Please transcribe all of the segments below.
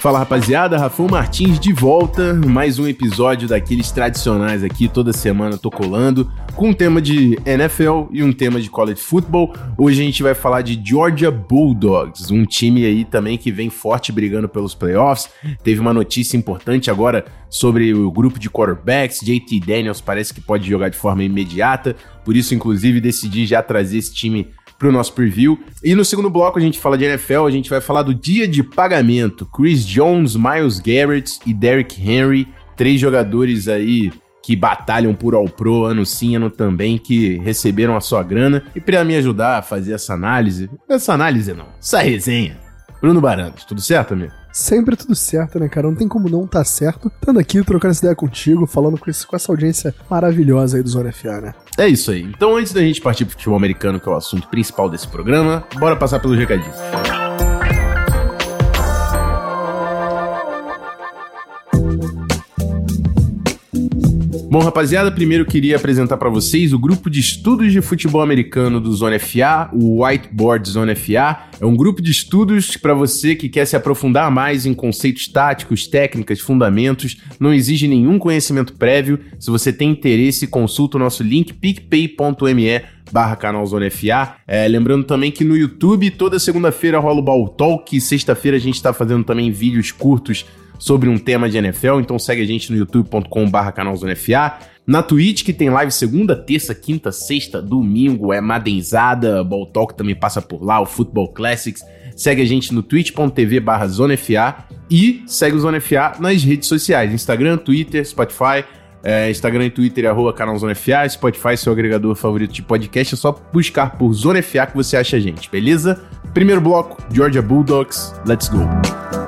Fala rapaziada, Rafão Martins de volta, mais um episódio daqueles tradicionais aqui, toda semana tô colando, com um tema de NFL e um tema de college football. Hoje a gente vai falar de Georgia Bulldogs, um time aí também que vem forte brigando pelos playoffs. Teve uma notícia importante agora sobre o grupo de quarterbacks, JT Daniels parece que pode jogar de forma imediata, por isso inclusive decidi já trazer esse time para o nosso preview. E no segundo bloco a gente fala de NFL, a gente vai falar do dia de pagamento. Chris Jones, Miles Garrett e Derrick Henry, três jogadores aí que batalham por All Pro ano sim, ano também, que receberam a sua grana. E para me ajudar a fazer essa análise, essa análise não, essa resenha, Bruno Barandas, tudo certo, amigo? Sempre tudo certo, né, cara? Não tem como não tá certo. Estando aqui, trocando essa ideia contigo, falando com, esse, com essa audiência maravilhosa aí do Zona FA, né? É isso aí. Então, antes da gente partir pro futebol americano, que é o assunto principal desse programa, bora passar pelos recadinhos. Bom, rapaziada, primeiro queria apresentar para vocês o grupo de estudos de futebol americano do Zona FA, o Whiteboard Zona FA. É um grupo de estudos para você que quer se aprofundar mais em conceitos táticos, técnicas, fundamentos. Não exige nenhum conhecimento prévio. Se você tem interesse, consulta o nosso link picpay.me barra canal Zona FA. É, lembrando também que no YouTube, toda segunda-feira rola o Ball Talk. Sexta-feira a gente está fazendo também vídeos curtos sobre um tema de NFL, então segue a gente no youtube.com/barra canalzonefa. Na Twitch, que tem live segunda, terça, quinta, sexta, domingo, é Madenzada, Ball Talk também passa por lá, o Football Classics. Segue a gente no twitch.tv barra ZoneFA e segue o Zona FA nas redes sociais, Instagram, Twitter, Spotify, é, Instagram e Twitter, arroba canal Zona FA, Spotify, seu agregador favorito de podcast, é só buscar por Zona FA que você acha a gente, beleza? Primeiro bloco, Georgia Bulldogs, let's go!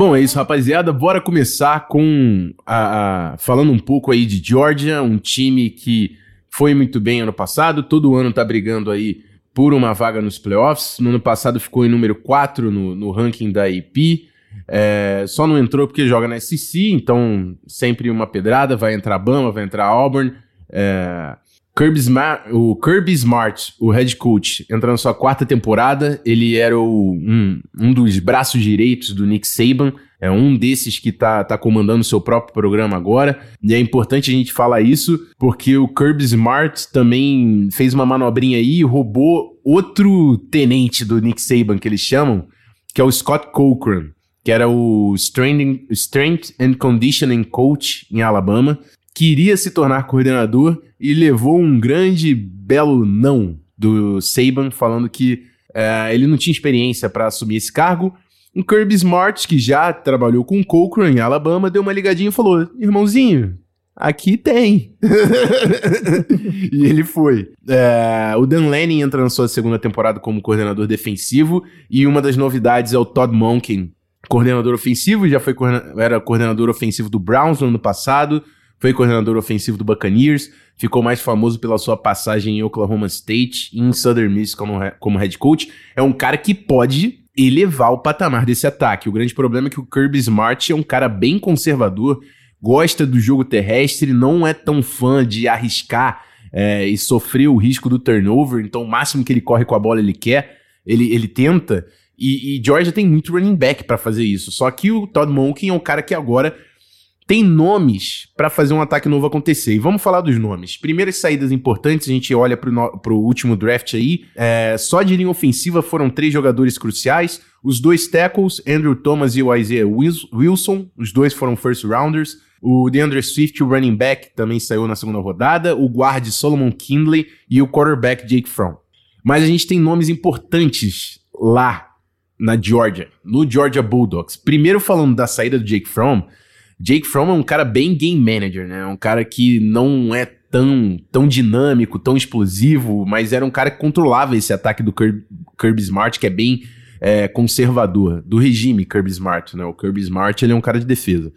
Bom, é isso, rapaziada. Bora começar com a, a, falando um pouco aí de Georgia, um time que foi muito bem ano passado, todo ano tá brigando aí por uma vaga nos playoffs. No ano passado ficou em número 4 no, no ranking da AP. É, só não entrou porque joga na SEC, então sempre uma pedrada. Vai entrar Bama, vai entrar Auburn. É, Kirby Smart, o Kirby Smart, o head coach, entra na sua quarta temporada. Ele era o, um, um dos braços direitos do Nick Saban. É um desses que tá, tá comandando seu próprio programa agora. E é importante a gente falar isso, porque o Kirby Smart também fez uma manobrinha aí e roubou outro tenente do Nick Saban, que eles chamam, que é o Scott Cochran, que era o Strength and Conditioning Coach em Alabama queria se tornar coordenador e levou um grande, belo não do Saban, falando que é, ele não tinha experiência para assumir esse cargo. Um Kirby Smart, que já trabalhou com Cochran em Alabama, deu uma ligadinha e falou: irmãozinho, aqui tem. e ele foi. É, o Dan Lanning entra na sua segunda temporada como coordenador defensivo, e uma das novidades é o Todd Monken, coordenador ofensivo, já foi era coordenador ofensivo do Browns no ano passado, foi coordenador ofensivo do Buccaneers, ficou mais famoso pela sua passagem em Oklahoma State e em Southern Miss como, como head coach. É um cara que pode elevar o patamar desse ataque. O grande problema é que o Kirby Smart é um cara bem conservador, gosta do jogo terrestre, não é tão fã de arriscar é, e sofrer o risco do turnover, então o máximo que ele corre com a bola ele quer, ele, ele tenta. E, e Georgia tem muito running back para fazer isso. Só que o Todd Monken é um cara que agora tem nomes para fazer um ataque novo acontecer. E vamos falar dos nomes. Primeiras saídas importantes, a gente olha para o último draft aí. É, só de linha ofensiva foram três jogadores cruciais. Os dois tackles, Andrew Thomas e o Isaiah Wilson, os dois foram first rounders. O DeAndre Swift, o running back, também saiu na segunda rodada. O guard Solomon Kindley e o quarterback Jake Fromm. Mas a gente tem nomes importantes lá na Georgia, no Georgia Bulldogs. Primeiro falando da saída do Jake Fromm, Jake Fromm é um cara bem game manager, né? Um cara que não é tão, tão dinâmico, tão explosivo, mas era um cara que controlava esse ataque do Kirby, Kirby Smart, que é bem é, conservador, do regime Kirby Smart, né? O Kirby Smart, ele é um cara de defesa.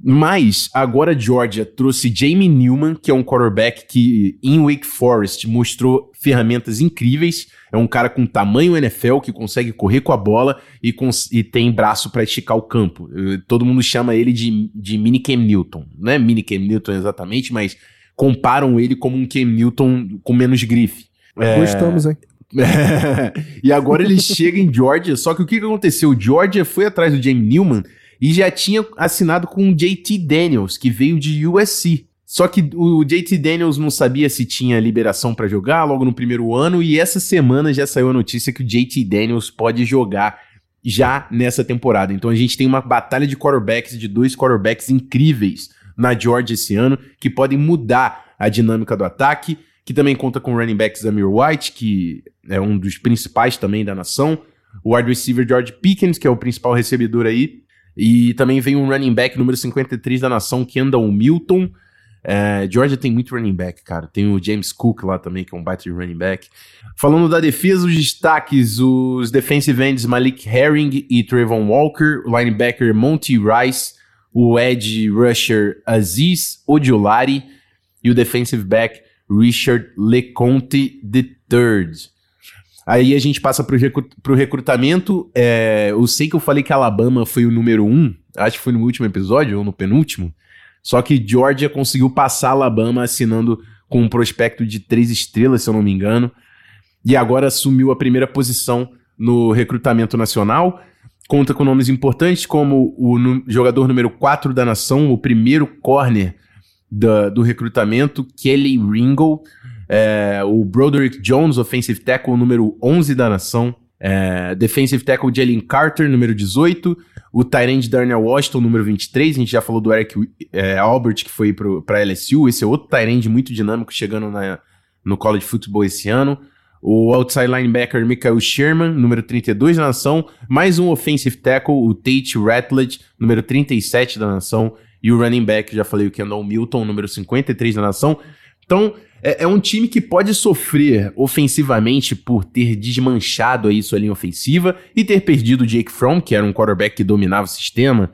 Mas agora a Georgia trouxe Jamie Newman, que é um quarterback que em Wake Forest mostrou ferramentas incríveis. É um cara com tamanho NFL que consegue correr com a bola e, e tem braço para esticar o campo. Todo mundo chama ele de, de mini Cam Newton. Não é mini Cam Newton exatamente, mas comparam ele como um Cam Newton com menos grife. É... Gostamos, hein? e agora ele chega em Georgia, só que o que aconteceu? Georgia foi atrás do Jamie Newman e já tinha assinado com o JT Daniels, que veio de USC. Só que o JT Daniels não sabia se tinha liberação para jogar logo no primeiro ano, e essa semana já saiu a notícia que o JT Daniels pode jogar já nessa temporada. Então a gente tem uma batalha de quarterbacks, de dois quarterbacks incríveis na Georgia esse ano, que podem mudar a dinâmica do ataque, que também conta com o running back Zamir White, que é um dos principais também da nação, o wide receiver George Pickens, que é o principal recebedor aí, e também vem um running back número 53 da nação, Kendall Milton. É, Georgia tem muito running back, cara. Tem o James Cook lá também, que é um baita de running back. Falando da defesa, os destaques: os defensive ends Malik Herring e Trayvon Walker, o linebacker Monty Rice, o edge rusher Aziz Odiolari e o defensive back Richard LeConte III. Aí a gente passa recru pro recrutamento. É, eu sei que eu falei que Alabama foi o número um, acho que foi no último episódio ou no penúltimo. Só que Georgia conseguiu passar Alabama assinando com um prospecto de três estrelas, se eu não me engano. E agora assumiu a primeira posição no recrutamento nacional. Conta com nomes importantes como o jogador número 4 da nação, o primeiro corner da, do recrutamento, Kelly Ringo é, o Broderick Jones, offensive tackle número 11 da nação, é, defensive tackle Jalen Carter, número 18, o Tyrande Darnell Washington, número 23, a gente já falou do Eric é, Albert, que foi para LSU, esse é outro Tyrande muito dinâmico, chegando na, no college football esse ano, o outside linebacker Michael Sherman, número 32 da nação, mais um offensive tackle, o Tate Ratledge, número 37 da nação, e o running back, já falei, o Kendall Milton, número 53 da nação. Então, é, é, um time que pode sofrer ofensivamente por ter desmanchado aí sua linha ofensiva e ter perdido o Jake Fromm, que era um quarterback que dominava o sistema,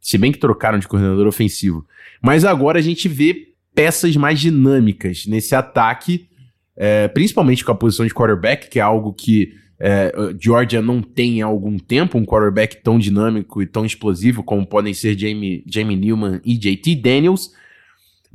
se bem que trocaram de coordenador ofensivo. Mas agora a gente vê peças mais dinâmicas nesse ataque, é, principalmente com a posição de quarterback, que é algo que é, Georgia não tem há algum tempo, um quarterback tão dinâmico e tão explosivo como podem ser Jamie, Jamie Newman e JT Daniels.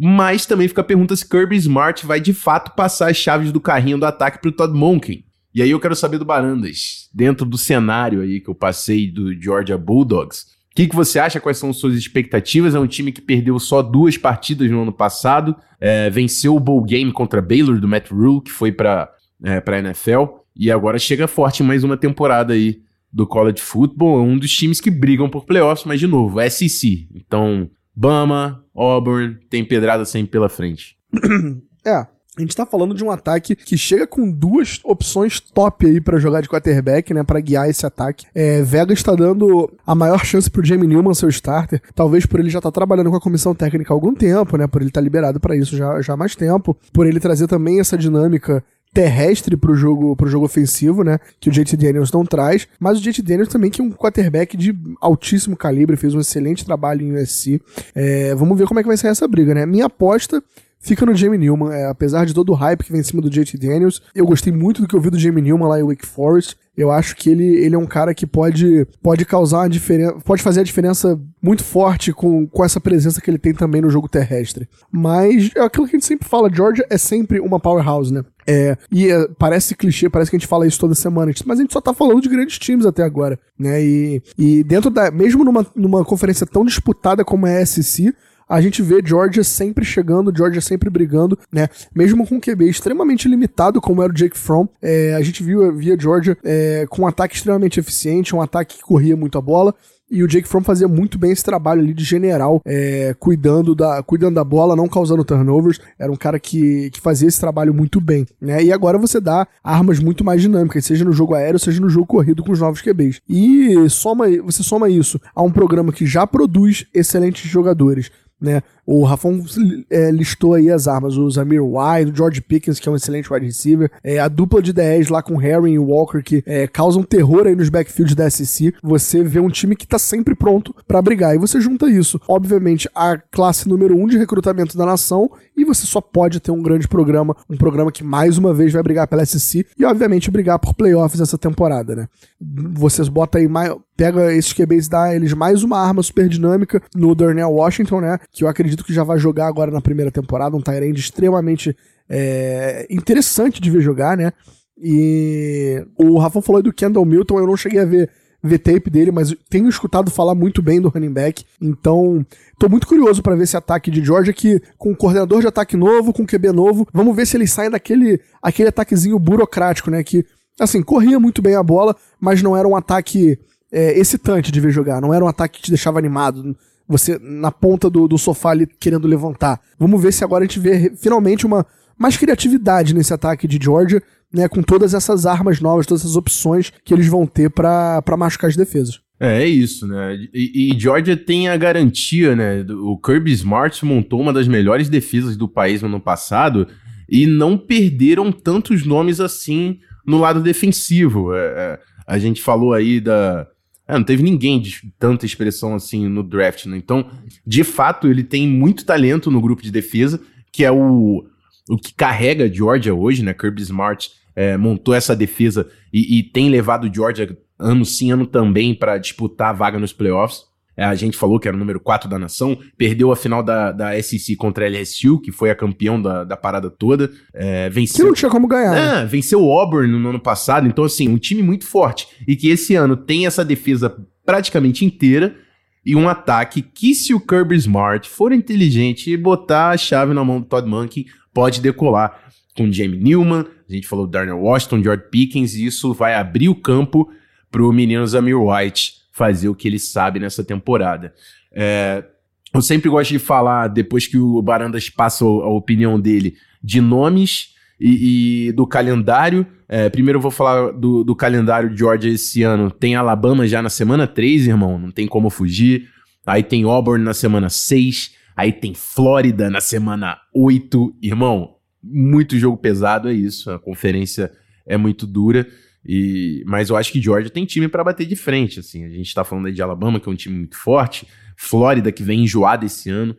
Mas também fica a pergunta se Kirby Smart vai de fato passar as chaves do carrinho do ataque para o Todd Monken. E aí eu quero saber do Barandas, dentro do cenário aí que eu passei do Georgia Bulldogs, o que, que você acha? Quais são suas expectativas? É um time que perdeu só duas partidas no ano passado, é, venceu o Bowl Game contra Baylor do Matt Rule, que foi para é, a NFL, e agora chega forte em mais uma temporada aí do college football. É um dos times que brigam por playoffs, mas de novo, SEC. Então, Bama, Auburn, tem pedrada sempre pela frente. é, a gente tá falando de um ataque que chega com duas opções top aí para jogar de quarterback, né, para guiar esse ataque. É, Vega está dando a maior chance pro Jamie Newman ser o starter, talvez por ele já tá trabalhando com a comissão técnica há algum tempo, né, por ele tá liberado para isso já, já há mais tempo, por ele trazer também essa dinâmica terrestre pro jogo, pro jogo ofensivo, né? Que o JT Daniels não traz. Mas o JT Daniels também, que é um quarterback de altíssimo calibre, fez um excelente trabalho em USC. É, vamos ver como é que vai ser essa briga, né? Minha aposta fica no Jamie Newman. É, apesar de todo o hype que vem em cima do JT Daniels, eu gostei muito do que eu vi do Jamie Newman lá em Wake Forest. Eu acho que ele, ele é um cara que pode, pode causar diferença, pode fazer a diferença muito forte com, com essa presença que ele tem também no jogo terrestre. Mas é aquilo que a gente sempre fala, Georgia é sempre uma powerhouse, né? É, e é, parece clichê, parece que a gente fala isso toda semana, mas a gente só tá falando de grandes times até agora, né? E, e dentro da. Mesmo numa, numa conferência tão disputada como a SEC, a gente vê Georgia sempre chegando, Georgia sempre brigando, né? Mesmo com um QB extremamente limitado, como era o Jake Fromm, é, a gente viu via Georgia é, com um ataque extremamente eficiente, um ataque que corria muito a bola, e o Jake Fromm fazia muito bem esse trabalho ali de general, é, cuidando, da, cuidando da bola, não causando turnovers. Era um cara que, que fazia esse trabalho muito bem. Né? E agora você dá armas muito mais dinâmicas, seja no jogo aéreo, seja no jogo corrido com os novos QBs. E soma, você soma isso a um programa que já produz excelentes jogadores né? O Rafão é, listou aí as armas, o Zamir White, o George Pickens, que é um excelente wide receiver, é, a dupla de 10 lá com Harry e Walker, que é, causam terror aí nos backfields da SEC. Você vê um time que tá sempre pronto para brigar. E você junta isso, obviamente, a classe número 1 um de recrutamento da nação, e você só pode ter um grande programa, um programa que mais uma vez vai brigar pela SEC e, obviamente, brigar por playoffs essa temporada, né? Vocês botam aí mais pega esses QBs e dá eles mais uma arma super dinâmica no Darnell Washington, né? Que eu acredito que já vai jogar agora na primeira temporada, um Tyrande extremamente é, interessante de ver jogar, né? E o Rafa falou do Kendall Milton, eu não cheguei a ver, ver tape dele, mas tenho escutado falar muito bem do running back. Então, tô muito curioso para ver esse ataque de Georgia que com um coordenador de ataque novo, com QB novo, vamos ver se ele sai daquele aquele ataquezinho burocrático, né? Que assim, corria muito bem a bola, mas não era um ataque é, excitante de ver jogar. Não era um ataque que te deixava animado. Você na ponta do, do sofá ali querendo levantar. Vamos ver se agora a gente vê finalmente uma mais criatividade nesse ataque de Georgia, né? Com todas essas armas novas, todas essas opções que eles vão ter para machucar as defesas. É, é isso, né? E, e, Georgia tem a garantia, né? O Kirby Smart montou uma das melhores defesas do país no ano passado e não perderam tantos nomes assim no lado defensivo. É, é a gente falou aí da, é, não teve ninguém de tanta expressão assim no draft, né? Então, de fato, ele tem muito talento no grupo de defesa, que é o, o que carrega a Georgia hoje, né? Kirby Smart é, montou essa defesa e, e, tem levado Georgia ano sim, ano também para disputar a vaga nos playoffs. É, a gente falou que era o número 4 da nação, perdeu a final da, da SEC contra a LSU, que foi a campeão da, da parada toda. É, venceu. Que não tinha como ganhar. É, venceu o Auburn no ano passado, então, assim, um time muito forte. E que esse ano tem essa defesa praticamente inteira e um ataque que, se o Kirby Smart for inteligente e botar a chave na mão do Todd Monkey, pode decolar. Com Jamie Newman, a gente falou Darnell Washington, George Pickens, e isso vai abrir o campo pro menino Zamir White fazer o que ele sabe nessa temporada. É, eu sempre gosto de falar, depois que o Barandas passa a opinião dele, de nomes e, e do calendário. É, primeiro eu vou falar do, do calendário de Georgia esse ano. Tem Alabama já na semana 3, irmão, não tem como fugir. Aí tem Auburn na semana 6. Aí tem Flórida na semana 8. Irmão, muito jogo pesado é isso. A conferência é muito dura. E, mas eu acho que Georgia tem time para bater de frente. Assim, a gente está falando aí de Alabama, que é um time muito forte, Flórida, que vem enjoada esse ano,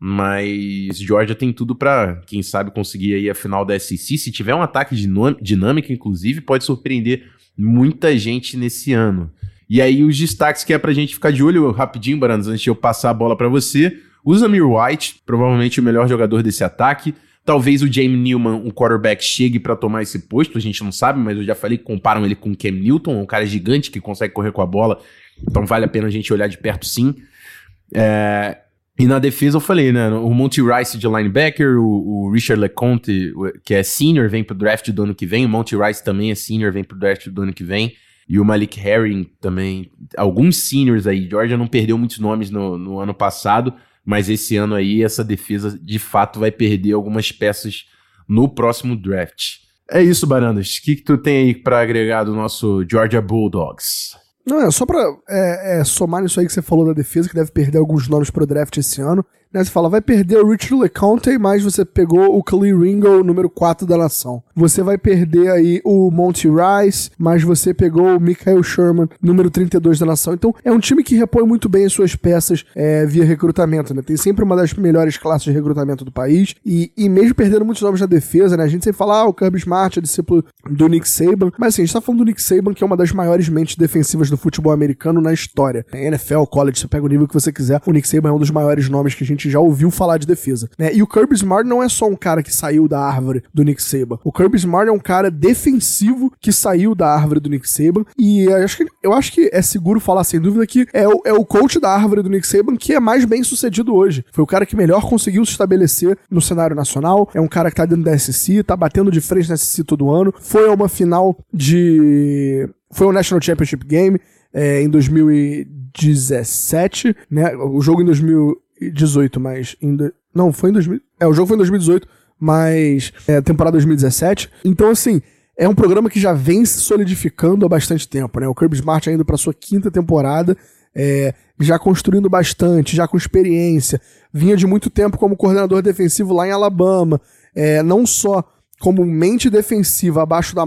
mas Georgia tem tudo para, quem sabe, conseguir aí a final da SEC. Se tiver um ataque dinâmico, inclusive, pode surpreender muita gente nesse ano. E aí, os destaques que é pra gente ficar de olho rapidinho, Baranas, antes de eu passar a bola para você. Usa Mir White, provavelmente o melhor jogador desse ataque. Talvez o Jamie Newman, um quarterback, chegue para tomar esse posto, a gente não sabe, mas eu já falei que comparam ele com o Cam Newton, um cara gigante que consegue correr com a bola, então vale a pena a gente olhar de perto sim. É, e na defesa eu falei, né? O Monty Rice de linebacker, o, o, Richard LeConte, que é senior, vem pro draft do ano que vem. O Monty Rice também é senior, vem pro draft do ano que vem. E o Malik Herring também. Alguns seniors aí. Georgia não perdeu muitos nomes no, no ano passado, mas esse ano aí essa defesa de fato vai perder algumas peças no próximo draft. É isso, Barandas. O que, que tu tem aí para agregar do nosso Georgia Bulldogs? Não, é só pra é, é, somar nisso aí que você falou da defesa, que deve perder alguns nomes pro draft esse ano. Né, você fala, vai perder o Richard LeCounte, mas você pegou o Khalil Ringo, número 4 da nação. Você vai perder aí o Monty Rice, mas você pegou o Michael Sherman, número 32 da nação. Então, é um time que repõe muito bem as suas peças é, via recrutamento, né? Tem sempre uma das melhores classes de recrutamento do país. E, e mesmo perdendo muitos nomes na defesa, né? A gente sempre fala, ah, o Kirby Smart é discípulo do Nick Saban. Mas assim, a gente tá falando do Nick Saban, que é uma das maiores mentes defensivas do futebol americano na história. NFL, college, você pega o nível que você quiser. O Nick Saban é um dos maiores nomes que a gente já ouviu falar de defesa, né? E o Kirby Smart não é só um cara que saiu da árvore do Nick Saban. O Kirby Smart é um cara defensivo que saiu da árvore do Nick Saban e eu acho que, eu acho que é seguro falar sem dúvida que é o, é o coach da árvore do Nick Saban que é mais bem sucedido hoje. Foi o cara que melhor conseguiu se estabelecer no cenário nacional, é um cara que tá dentro da SEC, tá batendo de frente na SEC todo ano, foi a uma final de... foi o National Championship Game, é, em 2017, né? O jogo em 2000 2018, mas ainda. Não, foi em 2000. É, o jogo foi em 2018, mas. É, temporada 2017. Então, assim. É um programa que já vem se solidificando há bastante tempo, né? O Kirby Smart indo para sua quinta temporada é, já construindo bastante, já com experiência, vinha de muito tempo como coordenador defensivo lá em Alabama, é, não só como mente defensiva abaixo da,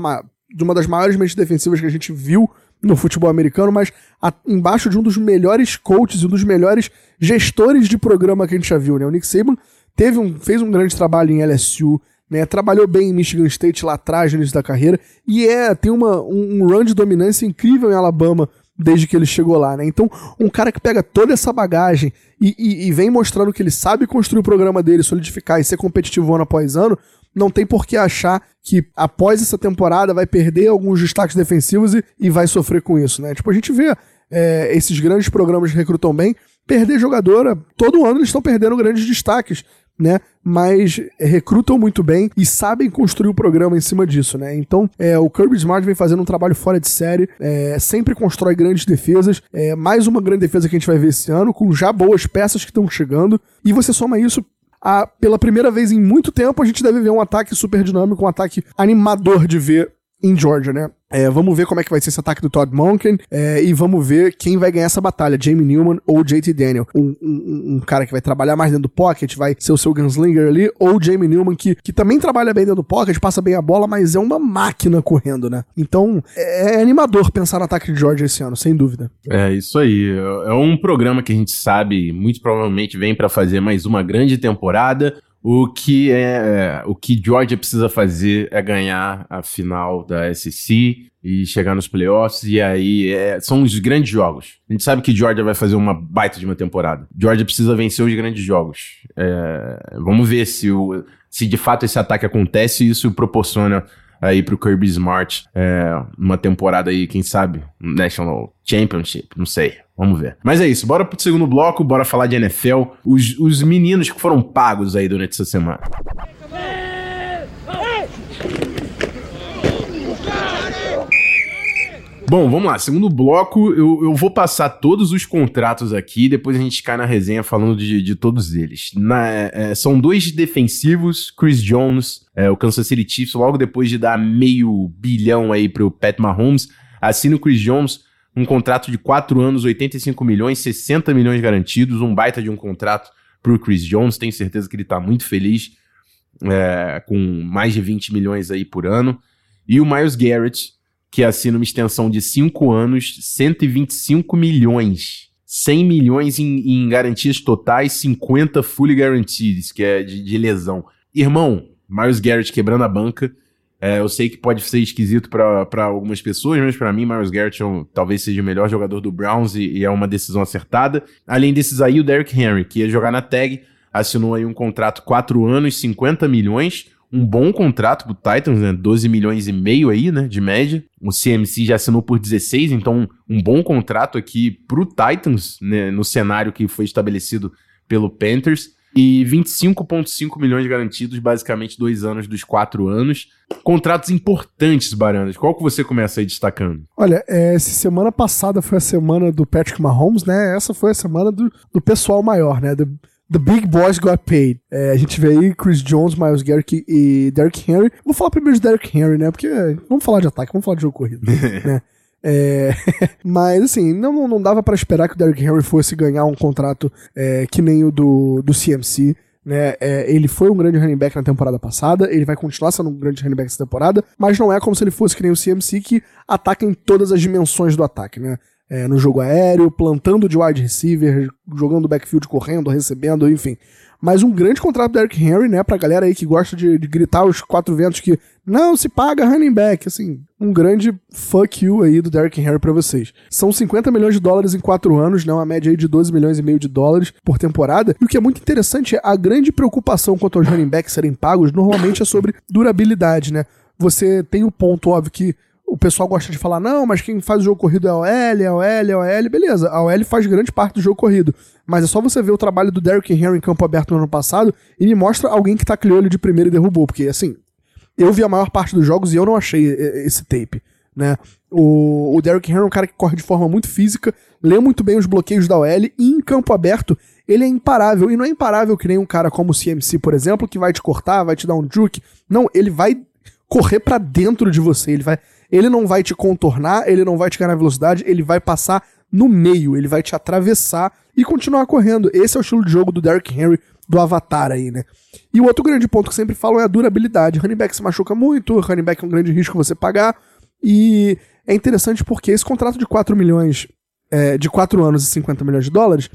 de uma das maiores mentes defensivas que a gente viu no futebol americano, mas a, embaixo de um dos melhores coaches e um dos melhores gestores de programa que a gente já viu, né? O Nick Saban teve um, fez um grande trabalho em LSU, né? Trabalhou bem em Michigan State lá atrás, no início da carreira, e é, tem uma, um, um run de dominância incrível em Alabama desde que ele chegou lá, né? Então, um cara que pega toda essa bagagem e, e, e, vem mostrando que ele sabe construir o programa dele, solidificar e ser competitivo ano após ano, não tem por que achar que após essa temporada vai perder alguns destaques defensivos e, e vai sofrer com isso, né? Tipo, a gente vê é, esses grandes programas que recrutam bem perder jogadora, todo ano eles estão perdendo grandes destaques né? Mas recrutam muito bem e sabem construir o programa em cima disso, né? Então, é, o Kirby Smart vem fazendo um trabalho fora de série, é, sempre constrói grandes defesas. É, mais uma grande defesa que a gente vai ver esse ano, com já boas peças que estão chegando. E você soma isso a, pela primeira vez em muito tempo, a gente deve ver um ataque super dinâmico, um ataque animador de ver em Georgia, né? É, vamos ver como é que vai ser esse ataque do Todd Monken é, e vamos ver quem vai ganhar essa batalha, Jamie Newman ou JT Daniel. Um, um, um, cara que vai trabalhar mais dentro do pocket, vai ser o seu gunslinger ali, ou Jamie Newman que, que também trabalha bem dentro do pocket, passa bem a bola, mas é uma máquina correndo, né? Então é, é animador pensar no ataque de Georgia esse ano, sem dúvida. É isso aí. É um programa que a gente sabe, muito provavelmente vem para fazer mais uma grande temporada. O que é, o que Georgia precisa fazer é ganhar a final da SEC e chegar nos playoffs e aí é, são os grandes jogos. A gente sabe que Georgia vai fazer uma baita de uma temporada. Georgia precisa vencer os grandes jogos. É, vamos ver se o, se de fato esse ataque acontece e isso proporciona aí pro Kirby Smart é, uma temporada aí, quem sabe, National Championship, não sei. Vamos ver. Mas é isso, bora pro segundo bloco, bora falar de NFL. Os, os meninos que foram pagos aí durante essa semana. Bom, vamos lá. Segundo bloco, eu, eu vou passar todos os contratos aqui, depois a gente cai na resenha falando de, de todos eles. Na, é, são dois defensivos, Chris Jones, é, o Kansas City Chiefs, logo depois de dar meio bilhão aí pro Pat Mahomes, assina o Chris Jones um contrato de 4 anos, 85 milhões, 60 milhões garantidos, um baita de um contrato pro Chris Jones. Tenho certeza que ele tá muito feliz é, com mais de 20 milhões aí por ano. E o Miles Garrett, que assina uma extensão de 5 anos, 125 milhões. 100 milhões em, em, garantias totais, 50 fully guaranteed, que é de, de lesão. Irmão, Miles Garrett quebrando a banca. É, eu sei que pode ser esquisito para algumas pessoas, mas para mim, Miles Garrett é um, talvez seja o melhor jogador do Browns e, e, é uma decisão acertada. Além desses aí, o Derrick Henry, que ia jogar na tag, assinou aí um contrato 4 anos, 50 milhões um bom contrato pro Titans, né? 12 milhões e meio aí, né? De média. O CMC já assinou por 16, então um bom contrato aqui pro Titans, né? No cenário que foi estabelecido pelo Panthers. E 25,5 milhões garantidos, basicamente dois anos dos quatro anos. Contratos importantes, Barandas. Qual que você começa aí destacando? Olha, é, semana passada foi a semana do Patrick Mahomes, né? Essa foi a semana do, do pessoal maior, né? Do, The Big Boys Got Paid. É, a gente vê aí Chris Jones, Miles Garrett e Derrick Henry. Vou falar primeiro de Derrick Henry, né? Porque vamos falar de ataque, vamos falar de jogo corrido, né? É, mas assim, não, não dava para esperar que o Derrick Henry fosse ganhar um contrato é, que nem o do, do CMC. Né, é, ele foi um grande running back na temporada passada, ele vai continuar sendo um grande running back essa temporada, mas não é como se ele fosse que nem o CMC que ataca em todas as dimensões do ataque, né? É, no jogo aéreo, plantando de wide receiver, jogando backfield, correndo, recebendo, enfim. Mas um grande contrato do Derrick Henry, né, pra galera aí que gosta de, de, gritar os quatro ventos que não se paga running back, assim, um grande fuck you aí do Derrick Henry para vocês. São 50 milhões de dólares em quatro anos, né, uma média aí de 12 milhões e meio de dólares por temporada. E o que é muito interessante é a grande preocupação quanto aos running backs serem pagos, normalmente é sobre durabilidade, né. Você tem o ponto óbvio que o pessoal gosta de falar, não, mas quem faz o jogo corrido é a OL, é a OL, é a OL, beleza. A OL faz grande parte do jogo corrido. Mas é só você ver o trabalho do Derrick Henry em campo aberto no ano passado e me mostra alguém que tacleou ele de primeiro e derrubou. Porque, assim, eu vi a maior parte dos jogos e eu não achei esse tape, né? O, o Derrick Henry é um cara que corre de forma muito física, lê muito bem os bloqueios da OL e em campo aberto ele é imparável. E não é imparável que nem um cara como o CMC, por exemplo, que vai te cortar, vai te dar um juke. Não, ele vai correr para dentro de você, ele vai ele não vai te contornar, ele não vai te ganhar velocidade, ele vai passar no meio, ele vai te atravessar e continuar correndo. Esse é o estilo de jogo do Derrick Henry do Avatar aí, né? E o outro grande ponto que sempre falo é a durabilidade. Running back se machuca muito, running back é um grande risco você pagar. E é interessante porque esse contrato de 4 milhões, é, de 4 anos e 50 milhões de dólares,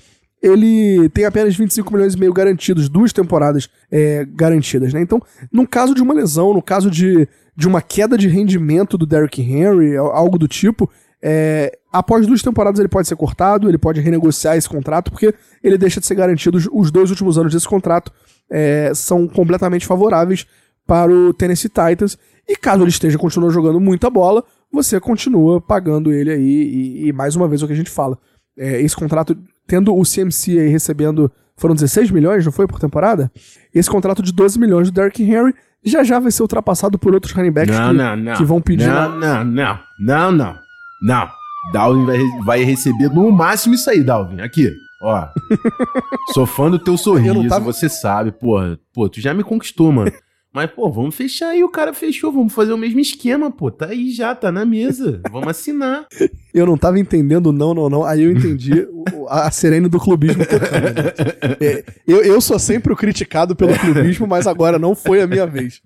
ele tem apenas 25 milhões e meio garantidos, duas temporadas é, garantidas, né? Então, no caso de uma lesão, no caso de, de uma queda de rendimento do Derrick Henry, algo do tipo, é, após duas temporadas ele pode ser cortado, ele pode renegociar esse contrato, porque ele deixa de ser garantido. Os dois últimos anos desse contrato é, são completamente favoráveis para o Tennessee Titans. E caso ele esteja continuando jogando muita bola, você continua pagando ele aí. E, e mais uma vez o que a gente fala. É, esse contrato, tendo o CMC aí recebendo. Foram 16 milhões, não foi por temporada? Esse contrato de 12 milhões do Derrick Henry já já vai ser ultrapassado por outros running backs não, que, não, não, que vão pedir. Não, não, não, não, não, não. Dalvin vai, vai receber no máximo isso aí, Dalvin. Aqui, ó. Sou fã do teu sorriso, tava... você sabe, porra. Pô, tu já me conquistou, mano. Mas, pô, vamos fechar aí. O cara fechou, vamos fazer o mesmo esquema, pô. Tá aí já, tá na mesa. Vamos assinar. Eu não tava entendendo, não, não, não. Aí eu entendi a serene do clubismo tocando. Né? É, eu, eu sou sempre o criticado pelo clubismo, mas agora não foi a minha vez.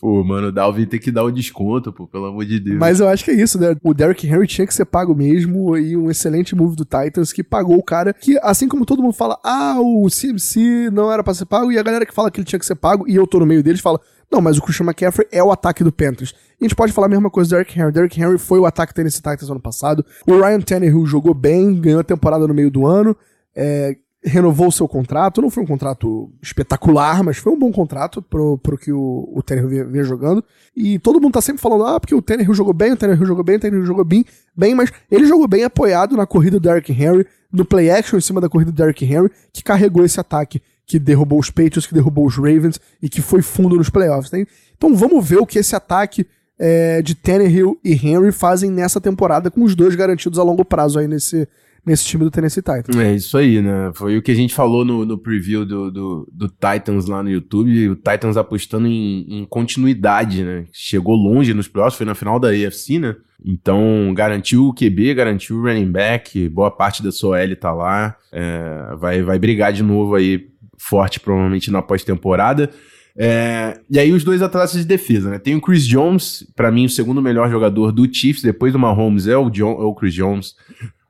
Pô, mano, o Dalvin tem que dar o um desconto, pô, pelo amor de Deus. Mas eu acho que é isso, né? O Derrick Henry tinha que ser pago mesmo e um excelente move do Titans que pagou o cara que, assim como todo mundo fala, ah, o CMC não era pra ser pago, e a galera que fala que ele tinha que ser pago, e eu tô no meio deles, fala, não, mas o Christian McCaffrey é o ataque do Panthers. A gente pode falar a mesma coisa do Derrick Henry. Derrick Henry foi o ataque Tennessee Titans ano passado. O Ryan Tannehill jogou bem, ganhou a temporada no meio do ano. É, renovou o seu contrato. Não foi um contrato espetacular, mas foi um bom contrato pro, pro que o, o Tannehill vinha jogando. E todo mundo tá sempre falando, ah, porque o Tannehill jogou bem, o Tannehill jogou bem, o Tannehill jogou bem, bem, mas ele jogou bem apoiado na corrida do Derrick Henry, no play action em cima da corrida do Derrick Henry, que carregou esse ataque, que derrubou os Patriots, que derrubou os Ravens e que foi fundo nos playoffs. Né? Então vamos ver o que esse ataque é, de Tannehill e Henry fazem nessa temporada, com os dois garantidos a longo prazo aí nesse, nesse time do Tennessee Titans. É isso aí, né? Foi o que a gente falou no, no preview do, do, do, Titans lá no YouTube. O Titans apostando em, em, continuidade, né? Chegou longe nos playoffs, foi na final da AFC, né? Então, garantiu o QB, garantiu o running back, boa parte da sua L tá lá. É, vai, vai brigar de novo aí, forte, provavelmente na pós-temporada. É, e aí os dois atletas de defesa, né? Tem o Chris Jones, para mim o segundo melhor jogador do Chiefs, depois do Mahomes é o, John, é o Chris Jones.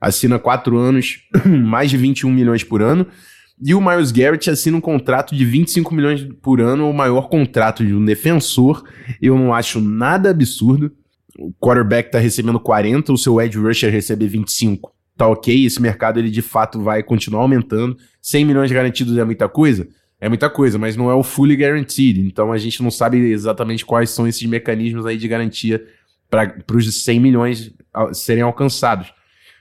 Assina quatro anos, mais de 21 milhões por ano. E o Miles Garrett assina um contrato de 25 milhões por ano, o maior contrato de um defensor. Eu não acho nada absurdo. O quarterback tá recebendo 40, o seu edge rusher receber 25. Tá ok, esse mercado ele de fato vai continuar aumentando. 100 milhões garantidos é muita coisa? é muita coisa, mas não é o fully guaranteed. Então a gente não sabe exatamente quais são esses mecanismos aí de garantia para os 100 milhões serem alcançados.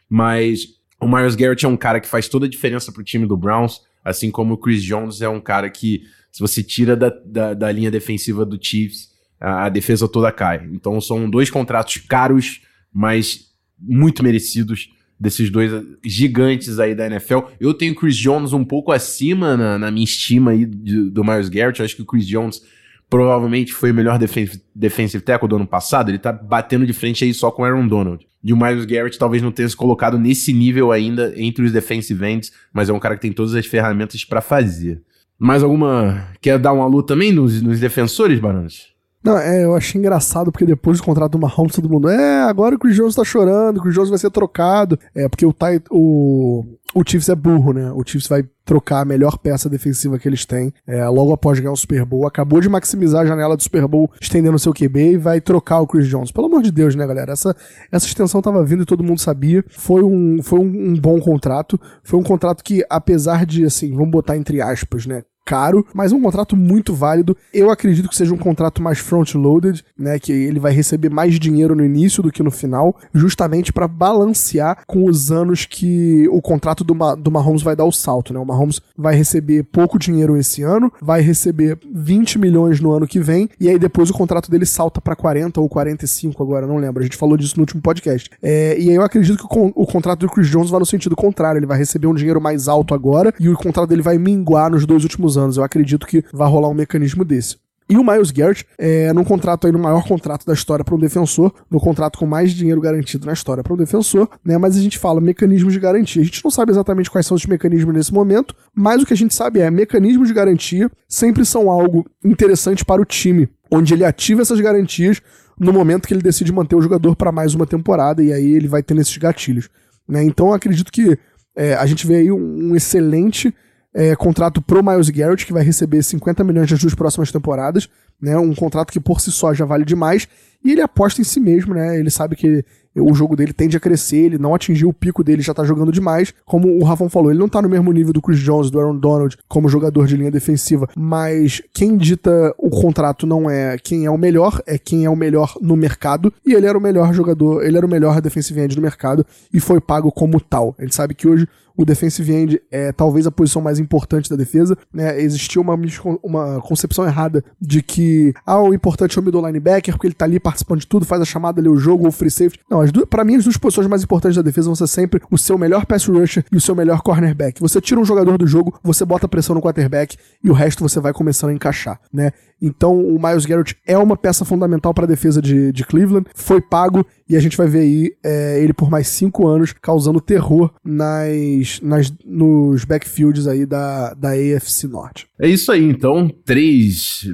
Mas o Miles Garrett é um cara que faz toda a diferença para o time do Browns, assim como o Chris Jones é um cara que, se você tira da, da, da linha defensiva do Chiefs, a, a defesa toda cai. Então são dois contratos caros, mas muito merecidos desses dois gigantes aí da NFL. Eu tenho o Chris Jones um pouco acima na, na minha estima aí de, do Miles Garrett. Eu acho que o Chris Jones provavelmente foi o melhor defensive, defensive tackle do ano passado. Ele tá batendo de frente aí só com o Aaron Donald. E o Miles Garrett talvez não tenha se colocado nesse nível ainda entre os defensive ends, mas é um cara que tem todas as ferramentas para fazer. Mais alguma. Quer dar uma luta também nos, nos defensores, Bananas? Não, é, eu achei engraçado porque depois do contrato do Mahomes todo mundo, é, agora o Chris Jones tá chorando, o Chris Jones vai ser trocado. É, porque o, o, o Chiefs é burro, né? O Chiefs vai trocar a melhor peça defensiva que eles têm, é, logo após ganhar o Super Bowl. Acabou de maximizar a janela do Super Bowl, estendendo o seu QB e vai trocar o Chris Jones. Pelo amor de Deus, né, galera? Essa, essa extensão tava vindo e todo mundo sabia. Foi um, foi um, um bom contrato. Foi um contrato que, apesar de, assim, vamos botar entre aspas, né? Caro, mas um contrato muito válido. Eu acredito que seja um contrato mais front-loaded, né, que ele vai receber mais dinheiro no início do que no final, justamente para balancear com os anos que o contrato do, Ma do Mahomes vai dar o salto, né? O Mahomes vai receber pouco dinheiro esse ano, vai receber 20 milhões no ano que vem, e aí depois o contrato dele salta para 40 ou 45 agora, não lembro. A gente falou disso no último podcast. É, e aí eu acredito que o, o contrato do Chris Jones vai no sentido contrário, ele vai receber um dinheiro mais alto agora e o contrato dele vai minguar nos dois últimos anos. Eu acredito que vai rolar um mecanismo desse. E o Miles Garrett é num contrato aí, no maior contrato da história para um defensor, no contrato com mais dinheiro garantido na história para um defensor, né? Mas a gente fala mecanismos de garantia. A gente não sabe exatamente quais são os mecanismos nesse momento, mas o que a gente sabe é mecanismos de garantia sempre são algo interessante para o time, onde ele ativa essas garantias no momento que ele decide manter o jogador para mais uma temporada e aí ele vai tendo esses gatilhos. Né? Então eu acredito que é, a gente vê aí um, um excelente é, contrato pro Miles Garrett, que vai receber 50 milhões nas duas próximas temporadas, né? Um contrato que por si só já vale demais. E ele aposta em si mesmo, né? Ele sabe que o jogo dele tende a crescer, ele não atingiu o pico dele, já tá jogando demais. Como o Rafão falou, ele não tá no mesmo nível do Chris Jones, do Aaron Donald, como jogador de linha defensiva, mas quem dita o contrato não é quem é o melhor, é quem é o melhor no mercado, e ele era o melhor jogador, ele era o melhor defensive end do mercado e foi pago como tal. Gente sabe que hoje o defensive end é talvez a posição mais importante da defesa, né? Existiu uma, uma concepção errada de que, ah, o importante é o middle linebacker, porque ele tá ali participando de tudo, faz a chamada, lê o jogo, ou free safety. Não, as duas, mim, as duas posições mais importantes da defesa vão ser sempre o seu melhor pass rusher e o seu melhor cornerback. Você tira um jogador do jogo, você bota pressão no quarterback e o resto você vai começando a encaixar, né? Então o Miles Garrett é uma peça fundamental para a defesa de, de Cleveland, foi pago e a gente vai ver aí é, ele por mais cinco anos causando terror nas, nas, nos backfields aí da, da AFC Norte. É isso aí, então. Três,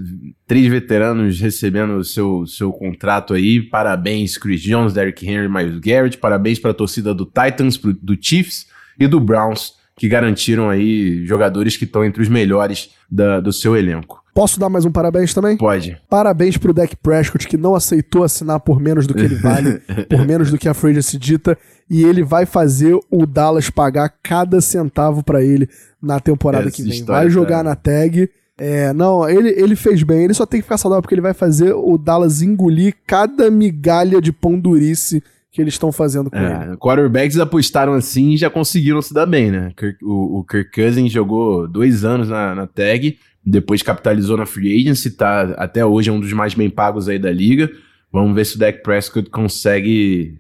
três veteranos recebendo seu, seu contrato aí. Parabéns, Chris Jones, Derrick Henry, Miles Garrett. Parabéns para a torcida do Titans, pro, do Chiefs e do Browns, que garantiram aí jogadores que estão entre os melhores da, do seu elenco. Posso dar mais um parabéns também? Pode. Parabéns pro Dak Prescott, que não aceitou assinar por menos do que ele vale, por menos do que a free se dita, e ele vai fazer o Dallas pagar cada centavo para ele na temporada Essa que vem. Vai jogar na tag. É, não, ele, ele fez bem, ele só tem que ficar saudável porque ele vai fazer o Dallas engolir cada migalha de pão durice que eles estão fazendo com é, ele. Quarterbacks apostaram assim e já conseguiram se dar bem, né? O, o Kirk Cousins jogou dois anos na, na tag, depois capitalizou na free agency, tá até hoje é um dos mais bem pagos aí da liga. Vamos ver se o Dak Prescott consegue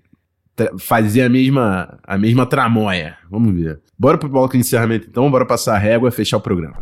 fazer a mesma, a mesma tramóia. Vamos ver. Bora pro bloco de encerramento então, bora passar a régua e fechar o programa.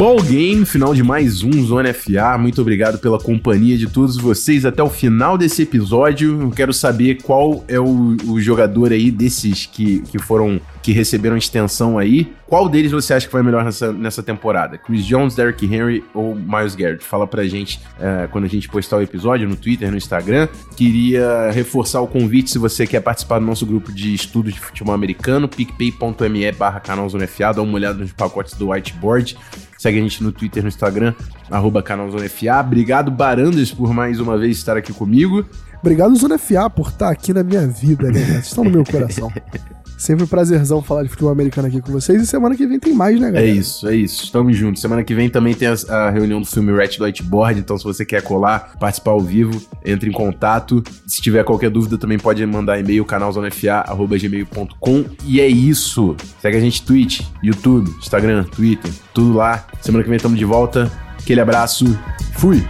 Ball Game, final de mais um Zona FA. Muito obrigado pela companhia de todos vocês até o final desse episódio. Eu quero saber qual é o, o jogador aí desses que, que foram que receberam extensão aí. Qual deles você acha que vai melhor nessa, nessa temporada? Chris Jones, Derrick Henry ou Miles Garrett? Fala pra gente é, quando a gente postar o episódio no Twitter, no Instagram. Queria reforçar o convite se você quer participar do nosso grupo de estudos de futebol americano, picpay.me barra canalzonefa, dá uma olhada nos pacotes do whiteboard. Segue a gente no Twitter, no Instagram, arroba canalzonefa. Obrigado, Barandas, por mais uma vez estar aqui comigo. Obrigado, Zona FA, por estar aqui na minha vida, né? Vocês estão no meu coração. Sempre um prazerzão falar de futebol americano aqui com vocês. E semana que vem tem mais, né, galera? É isso, é isso. Estamos juntos. Semana que vem também tem a, a reunião do filme Rat do Whiteboard. Então, se você quer colar, participar ao vivo, entre em contato. Se tiver qualquer dúvida, também pode mandar e-mail, canalzonefa.gmail.com. E é isso. Segue a gente Twitch, YouTube, Instagram, Twitter, tudo lá. Semana que vem estamos de volta. Aquele abraço. Fui!